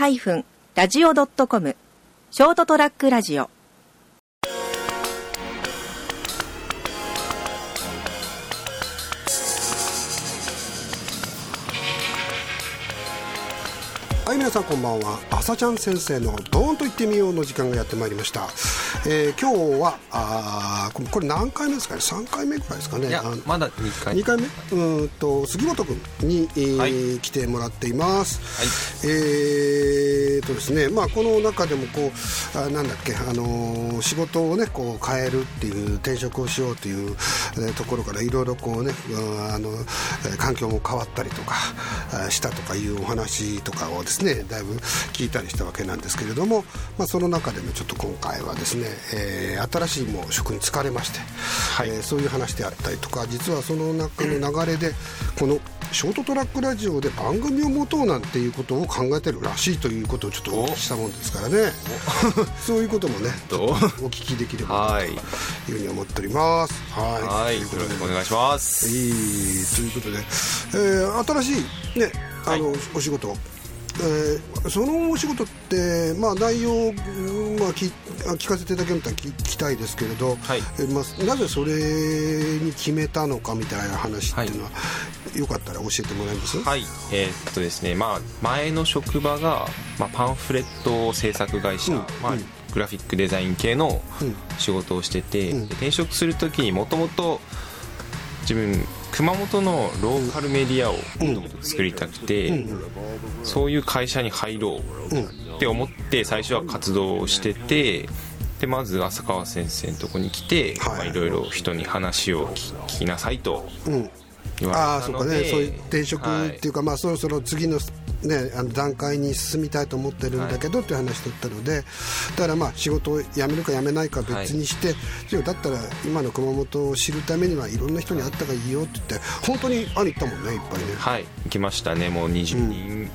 ST-radio.com ショートトラックラジオ。はい皆さんこんばんは。朝ちゃん先生のドーンと言ってみようの時間がやってまいりました、えー今日はあーこれ何回目ですかね？3回目ぐらいですかね。まだ2回2回目？うーんと杉本君に、えーはい。来てもらっています、えーとですねまあこの中でもこうあなんだっけあのー仕事をねこう変えるっていう転職をしようという、えーところからいろいろこうねうんあのえー環境も変わったりとかあしたとかいうお話とかをですねだいぶ聞いたりしたわけなんですけれども、まあ、その中でもちょっと今回はですね、えー新しいもう職に就かれまして、えーそういう話であったりとか実はその中の流れでこのショートトラックラジオで番組を持とうなんていうことを考えてるらしいということをちょっとお聞きしたもんですからね。そういうこともね お聞きできればはいというふうに思っております。はい。はい。よろしくお願いします。いい。ということで、えー新しいねあの、お仕事えーそのお仕事って、まあ、内容、うんまあ、聞聞かせていただけると聞きたいですけれど、はい。えーまあ、なぜそれに決めたのかみたいな話っていうのは、よかったら教えてもらえます？はい。えーっとですねまあ前の職場が、まあ、パンフレット制作会社、うんまあうんグラフィックデザイン系のうん。仕事をしてて、うん。で転職する時にもともと自分熊本のローカルメディアを作りたくて、そういう会社に入ろううんって思って最初は活動をしててでまず浅川先生のとこに来て、はい。ろいろ人に話を聞聞きなさいとうん。言われああそうかね。そういう転職っていうか、まあ、そろそろ次の,、ね、あの段階に進みたいと思ってるんだけど、っていう話だったのでだからまあ仕事を辞めるか辞めないか別にして、いやだったら今の熊本を知るためにはいろんな人に会った方がいいよって言って本当に会いに行ったもんねいっぱいね。はい。行きましたね。もう20人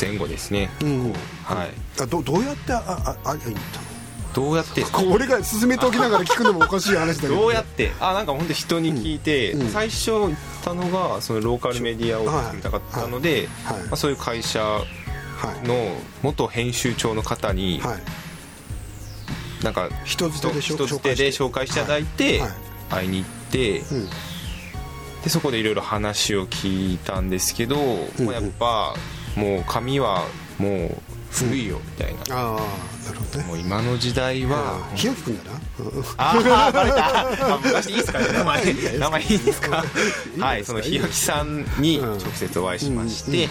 前後ですね、うんはい。あどどうやってあああ会いに行ったの？どうやって？俺が進めておきながら聞くのもおかしい話だけど どうやって？あなんか本当人に聞いて、うん。うん。最初行ったのがそのローカルメディアを作りたかったので、はい。はい。まあ、そういう会社はい。の元編集長の方に、はい。なんか人づてで紹介して。いただいて、はい。会いに行って、うん。でそこでいろいろ話を聞いたんですけど、うんもうやっぱもう紙はもう古いよみたいな、ああなるほどね。もう今の時代は、ひよきくんだな、うんああバレた。あ昔いいですかね。名前名前いいですか？はいそのひよきさんにうん。直接お会いしまして、うん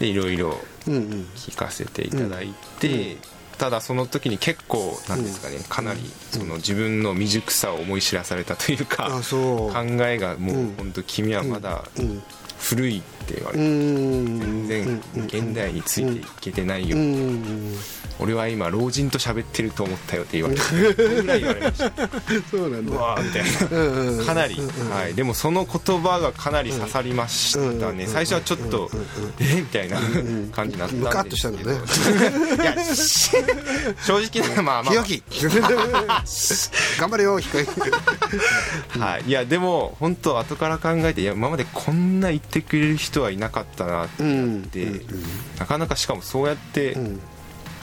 でいろいろ聞かせていただいて、ただその時に結構なんですかね、かなりその自分の未熟さを思い知らされたというか、考えがもううん。本当君はまだうん。古いって言われうて、ん。全然現代についていけてないよ、うん。俺は今老人と喋ってると思ったよって言われてぐらい言われました。そうなんだ。うわーみたいな。かなり、はい、でもその言葉がかなり刺さりましたね、うん。最初はちょっと、えみたいな感じになったんでムカッとしたのね。いやし正直なまあまひよき。頑張れよひこいあ、はい、いやでも本当後から考えて今までこんな言ってくれる人はいなかったなってうん。で、なかなかしかもそうやってん。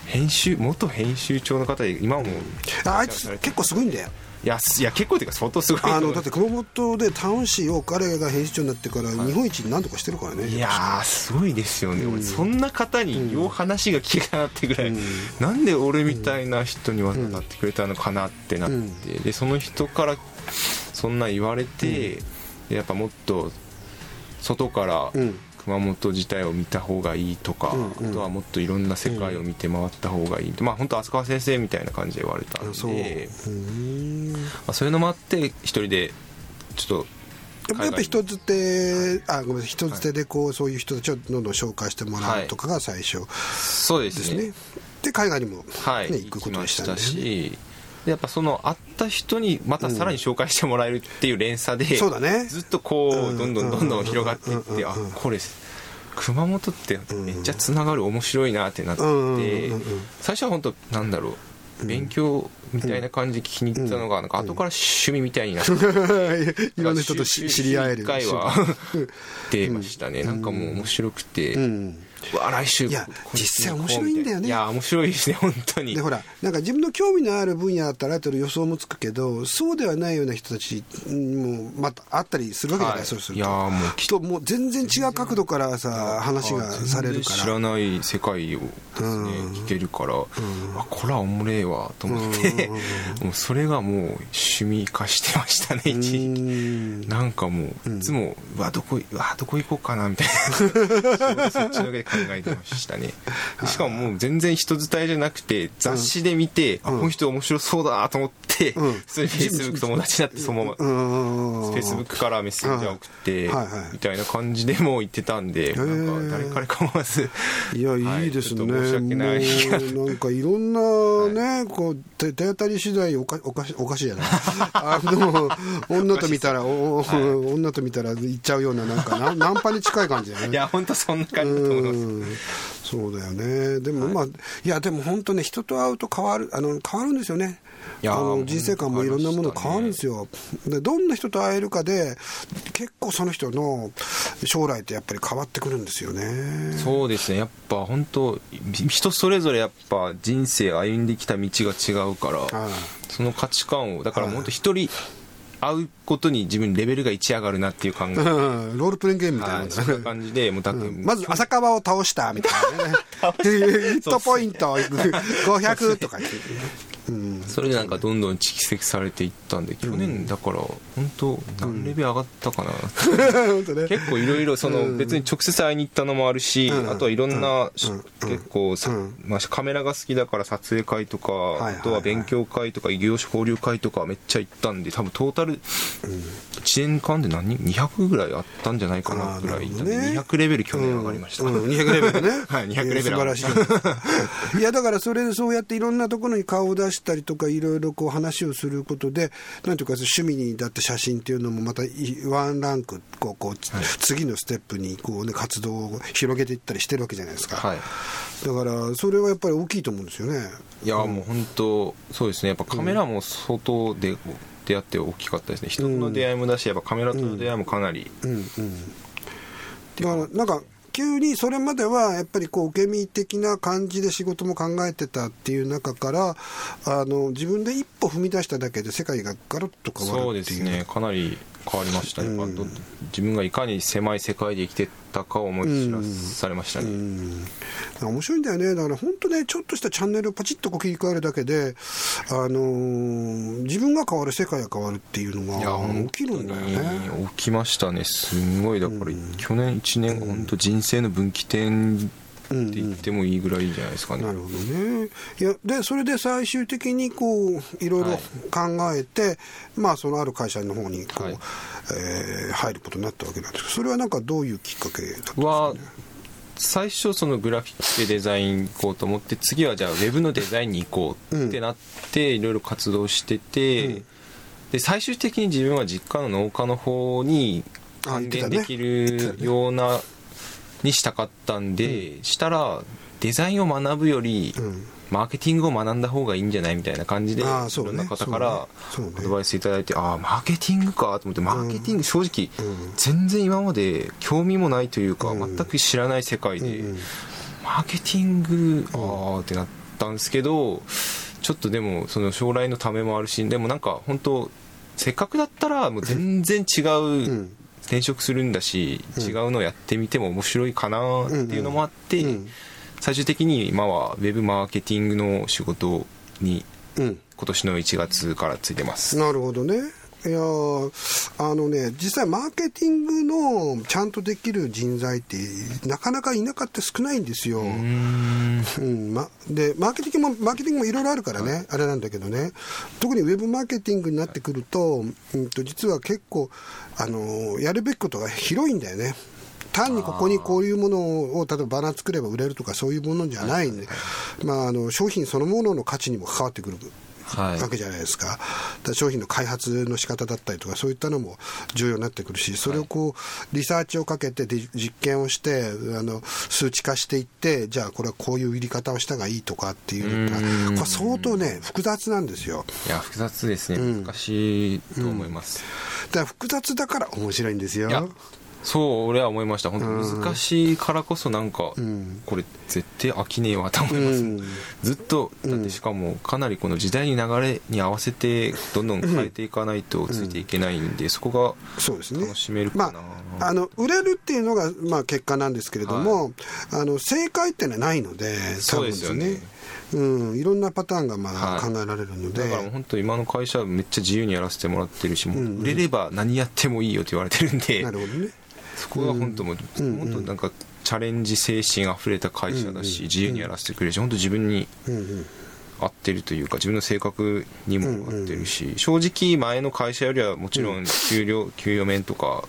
編集元編集長の方で今もああいつ結構すごいんだよ。いやすいや結構っていうか相当すごいあのだって熊本でタウン誌を彼が編集長になってから日本一に何とかしてるからね。いやーすごいですよね、俺そんな方によう話が聞けたなってぐらい、なんで俺みたいな人に渡ってくれたのかなって。なって、でその人からそんな言われて、でやっぱもっと外からうん。熊本自体を見た方がいいとか、うんうん。あとはもっといろんな世界を見て回った方がいい、まあ本当飛鳥先生みたいな感じで言われたんで。まあ、そういうのもあって一人でちょっとやっぱり人づてあごめんなさい。人づてでこうそういう人たちをどんどん紹介してもらうとかが最初そうですすね。で海外にもはい、ね行くことにしたんでしたしでやっぱその会った人にまたさらに紹介してもらえるっていう連鎖で、そうだね。ずっとこうん。うどんどんどんどん広がっていって、あこれ熊本ってめっちゃつながる面白いなってなって、うんうんうんうん最初は本当なんだろう勉強みたいな感じで聞きに行ったのが、なんか後から趣味みたいになって、いろんな人とし知り合える。回は出ましたね、なんかもう面白くて、うん。うわ来週いや実際面白いんだよね。いや面白いですね本当に。でほらなんか自分の興味のある分野だったらある程度予想もつくけどそうではないような人たちもまたあったりするわけじゃない、はい。そうすると。いやーもうきっともう全然違う角度からさ話がされるか全然知ららない世界をですね、聞けるから、あこれはおもれえわと思って、もうそれがもう趣味化してましたね一時期。うんなんかもういつも、うわどこうわどこ行こうかなみたいな。そっちの上で考えてましたね。で しかももう全然人伝えじゃなくて雑誌で見て、あこの人面白そうだと思って、うん。普通にフェイスブック友達になってそのままうん。フェイスブックからメッセージを送って、はいはい。みたいな感じでもう言ってたんで、なんか誰彼構わず。いや、はい。いいですね。申し訳ない。なんかいろんなね、こう、手手当たり次第おかおかし、おかしいじゃない。あの、女と見たら、おお女と見たら行っちゃうような、なんかな、ナンパに近い感じだよね。いや本当そんな感じだと思いますうんそうだよね。でも、まあ、いや、でも本当ね、人と会うと変わる、あの、変わるんですよね。いやーあの人生観もいろんなもの変わるんですよ。で、どんな人と会えるかで、結構その人の将来ってやっぱり変わってくるんですよね。そうですねやっぱ本当人それぞれやっぱ人生歩んできた道が違うから、はいその価値観をだからはい本当一人会うことに自分レベルが1上がるなっていう感覚。うんロールプレイングゲームみたいなはそんな感じでもうだって、まず浅川を倒したみたいなね。ヒットポイント500 とかうんそれでなんかどんどん蓄積されていったんで去年だから本当何レベル上がったかな、本当ね。結構いろいろその別に直接会いに行ったのもあるし、うん。あとはいろんな結構さ、うん。まあ、カメラが好きだから撮影会とか、あとは勉強会とか異業種交流会とかめっちゃ行ったんで多分トータル1年間で何？人200ぐらいあったんじゃないかなぐらいね。200レベル去年上がりました、うん。うん。200レベルね。はい200レベル素晴らしい。いやだからそれでそうやっていろんなところに顔を出したりとかいろいろこう話をすることでなんていうか趣味にだって写真っていうのもまたいワンランクこうこう、次のステップにこうね活動を広げていったりしてるわけじゃないですか、はい。だからそれはやっぱり大きいと思うんですよね。いやもう本当そうですね。やっぱカメラも相当で出会って大きかったですね。人との出会いもだしやっぱカメラとの出会いもかなり、うん。うん。だからなんか急にそれまではやっぱりこう受け身的な感じで仕事も考えてたっていう中からあの自分で一歩踏み出しただけで世界がガラッと変わるっていう。すね。かなり変わりましたね、うん。自分がいかに狭い世界で生きてたかを思い知らされましたね、うん。面白いんだよね。だから本当ねちょっとしたチャンネルをパチッとこう切り替えるだけで、あのー自分が変わる世界が変わるっていうのが本起きるんだよ当ねに起きましたね。すんごい。だから、去年1年本当人生の分岐点って言ってもいいぐらいじゃないですかね、なるほどね。いやでそれで最終的にこういろいろはい考えて、まあそのある会社の方にこう、はい。えー入ることになったわけなんですけどそれはなんかどういうきっかけだったんですか、はね、最初そのグラフィックでデザイン行こうと思って次はじゃあウェブのデザインに行こうってなっていろいろ活動してて、うん。で最終的に自分は実家の農家の方に還元できるようなにしたかったんで、したらデザインを学ぶより、うん。マーケティングを学んだ方がいいんじゃないみたいな感じでいろんな方からアドバイスいただいてああマーケティングかと思ってマーケティング正直うん。全然今まで興味もないというかうん。全く知らない世界でうんマーケティングああってなったんですけどちょっとでもその将来のためもあるしでもなんか本当せっかくだったらもう全然違う転職するんだし違うのをやってみても面白いかなっていうのもあってうん最終的に今はウェブマーケティングの仕事にうん。今年の1月からついてます。なるほどね。いやーあのね、実際マーケティングのちゃんとできる人材ってなかなかいなかった少ないんですよ。うーん。うんま、でマーケティングもマーケティングもいろいろあるからね、あれなんだけどね。特にウェブマーケティングになってくると,、うん、と実は結構、あのーやるべきことが広いんだよね。単にここにこういうものを例えばバナー作れば売れるとかそういうものじゃないんで、まあ、あの商品そのものの価値にも関わってくるはいわけじゃないですか,、だから商品の開発の仕方だったりとかそういったのも重要になってくるしそれをこうリサーチをかけてで実験をしてあの数値化していってじゃあこれはこういう売り方をしたがいいとかっていうのがうん。これ相当ね複雑なんですよ。いや複雑ですね。うん。難しいと思います、だから複雑だから面白いんですよそう俺は思いました。本当難しいからこそなんか、ん。これ絶対飽きねえわと思います、うん。ずっとだってしかもかなりこの時代に流れに合わせてどんどん変えていかないとついていけないんで、そこそうですね。が楽しめるまかな、あ、あの売れるっていうのが、まあ、結果なんですけれども、あの正解っていうのはないので、多そう分ですよね。うん、いろんなパターンがまあはい。考えられるので、だから本当今の会社はめっちゃ自由にやらせてもらってるし、もう売れれば何やってもいいよって言われてるんで、なるほどね。そこが本当もう、うん本当なんかチャレンジ精神あふれた会社だし、自由にやらせてくれるし本当自分に合ってるというか自分の性格にも合ってるし、正直前の会社よりはもちろん給料給与面とか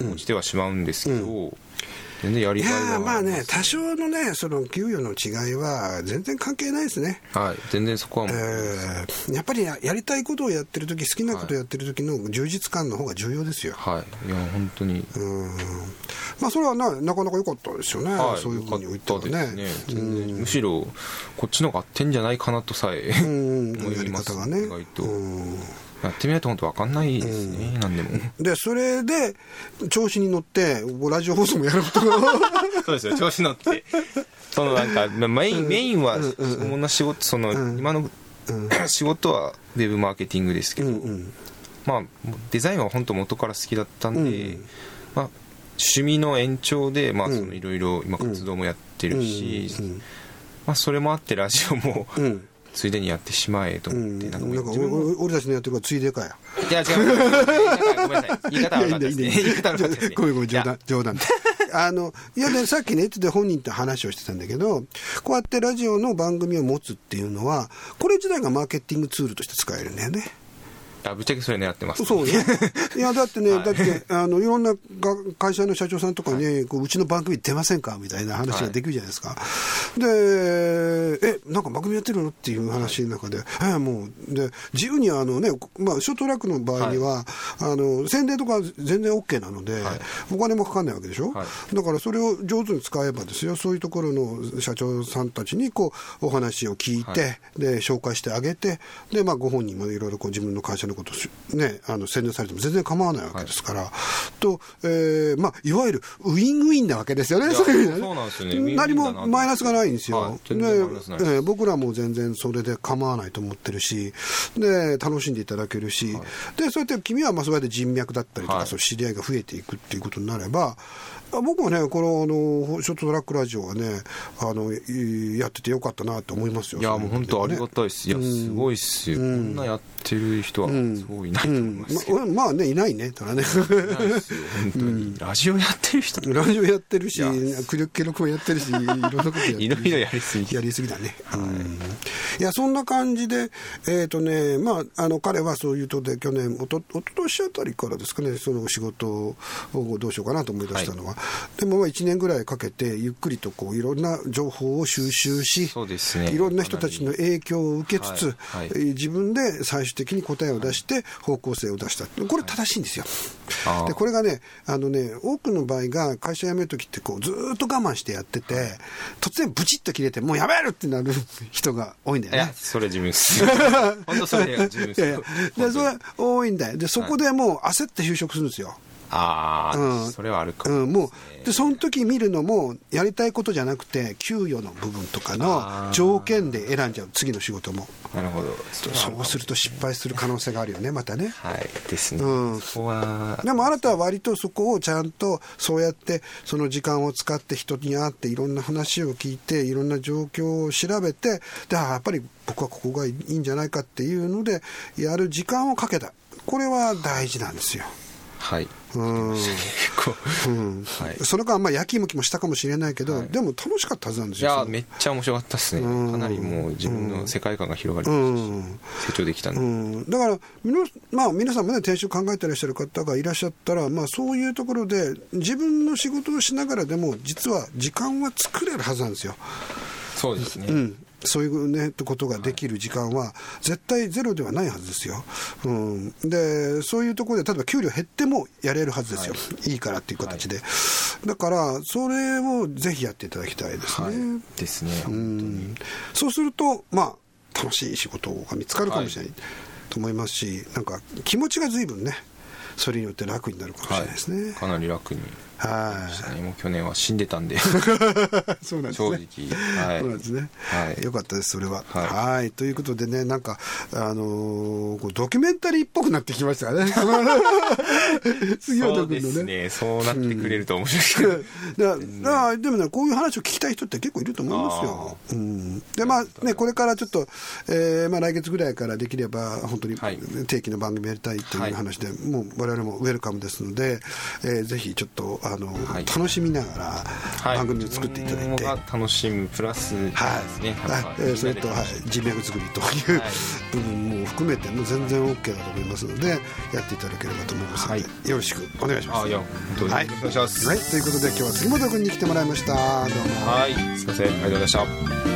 落ちてはしまうんですけど、全然やりいがいはやーまあね、多少のね、その給与の違いは全然関係ないですね。はい。全然そこはもう、えーやっぱりややりたいことをやってる時好きなことをやってる時の充実感の方が重要ですよ。はい。いや本当に。うん。まあそれはななかなか良かったですよね、はい、そういうふうに言ってはよかったねですね。全然。むしろこっちの方が合ってんじゃないかなとさえうん 思やりいます。方がね。意外と、うんやってみないと本当分かんないですね、何でも。でそれで調子に乗ってラジオ放送もやること。が そうですよ。調子乗ってそのなんかまメインメインは主な仕事その、今の仕事はウェブマーケティングですけど、うんうん。まあデザインは本当元から好きだったんで、まあ趣味の延長でまあそのいろいろ今活動もやってるし、うん。まあそれもあってラジオもうんついでにやってしまえとうん思って、ななんんかかもう自分も。お俺たちのやってるからついでかや。いや違うごめんなさい。言い方悪かったですね。言い方悪かったですね。ごめんごめん冗談冗談。あのいやねさっきねで本人と話をしてたんだけどこうやってラジオの番組を持つっていうのはこれ自体がマーケティングツールとして使えるんだよねあぶっちゃけそれ狙ってます。そうね。いや、だってね、はい。だって、あの、いろんなが会社の社長さんとかね、こううちの番組出ませんか？みたいな話ができるじゃないですか。で、え、なんか番組やってるの？っていう話の中で、え、もう、で、自由にあのね、まあ、ショートラックの場合には、あの、宣伝とか全然 OK なので、はい。お金もかかんないわけでしょ、はだからそれを上手に使えばですよ、そういうところの社長さんたちにこうお話を聞いて、はい。で紹介してあげて、でまあ、ご本人もいろいろこう自分の会社のことをし、ね、あの宣伝されても全然構わないわけですから、とえーまあ、いわゆるウィンウィンなわけですよね、そういうそうなんですよね。何もマイナスがないんですよ、はい。えー僕らも全然それで構わないと思ってるし、で楽しんでいただけるし、でそうやって君はまあそうやって人脈だったりとか、はい。そう知り合いが増えていくっていうことになれば、あ僕はね、このあのショートトラックラジオはね、あのいやっててよかったなと思いますよ。いやもう本当ありがい。たいです。いやすごいっすよ。こんなやってる人はすごいなと思いうん。ますままあね、いないね、ただね。ないですよ本当に。ラジオやってる人。ラジオやってるしクリケ録もやってるし、いろんなことやってるし。いろいろやりすぎやりすぎだね。うん。いや、そんな感じで、えっ、とね、まあ、あの、彼はそういうとで、去年、おと、おととしあたりからですかね、その仕事をどうしようかなと思い出したのは。でも、まあ、1年ぐらいかけて、ゆっくりとこう、いろんな情報を収集し、そうですねいろんな人たちの影響を受けつつ、はいはいえー自分で最終的に答えを出して、方向性を出した。これ正しいんですよ。あーで、これがね、あのね、多くの場合が会社辞めるときって、こう、ずーっと我慢してやってて、突然ブチッと切れて、もうやめるってなる人が多いんだよね。それ自分っす 本当それ自分っすいやいやでそれは多いんだよ。で、そこでもう焦って就職するんですよ。あうん。あそれはあるかうん、ももう、で、その時見るのも、やりたいことじゃなくて、給与の部分とかの条件で選んじゃう、次の仕事も。なるほど。そうすると失敗する可能性があるよね、またね。はい。ですね。うん。そこは。でもあなたは割とそこをちゃんとそうやってその時間を使って人に会っていろんな話を聞いていろんな状況を調べてであやっぱり僕はここがいいんじゃないかっていうのでやる時間をかけた。これは大事なんですよ。はい。うん。結構。うん。はいそれからまあやきもきもしたかもしれないけど、はい。でも楽しかったはずなんですいよ。その。やめっちゃ面白かったっすね。うん。かなりもう自分の世界観が広がりうましたしん。成長できたんで。うん、だからみの、まあ、皆さんもね、転職考えてらっしゃる方がいらっしゃったら、まあ、そういうところで、自分の仕事をしながらでも、実は時間は作れるはずなんですよ。そうですね。うんそういうね、ことができる時間は、絶対ゼロではないはずですよ。うん、で、そういうところで、例えば給料減ってもやれるはずですよ。い、いからっていう形で。だから、それをぜひやっていただきたいですね。はい。ですね。本当に。そうすると、まあ、楽しい仕事が見つかるかもしれない。と思いますし、なんか気持ちが随分ね、それによって楽になるかもしれないですね、はい、かなり楽にはい。もう去年は死んでたんで。そうなんですね。正直、はい、そうなんですね、はい、よかったですそれは。はい。はい。ということでねなんかあのーこうドキュメンタリーっぽくなってきましたね。杉そう本君のですね。ねそうなってくれると面白いけど、だだでもねこういう話を聞きたい人って結構いると思いますよ。うん、でまあねこれからちょっと、えーまあ、来月ぐらいからできれば本当にはい。定期の番組やりたいという話で、もう我々もウェルカムですので、えーぜひちょっとあの、はい。楽しみながらはい。番組を作っていただいて。が楽しむプラスね、はい、えーそれと、はい、人脈作りという、はい。部分も含めてもう全然 OK だと思いますのでやっていただければと思いますので、はい。よろしくお願いします。あいはい、よろしくお願いします。はい、ということで今日は杉本君に来てもらいました。どうも。はい。すいません。ありがとうございました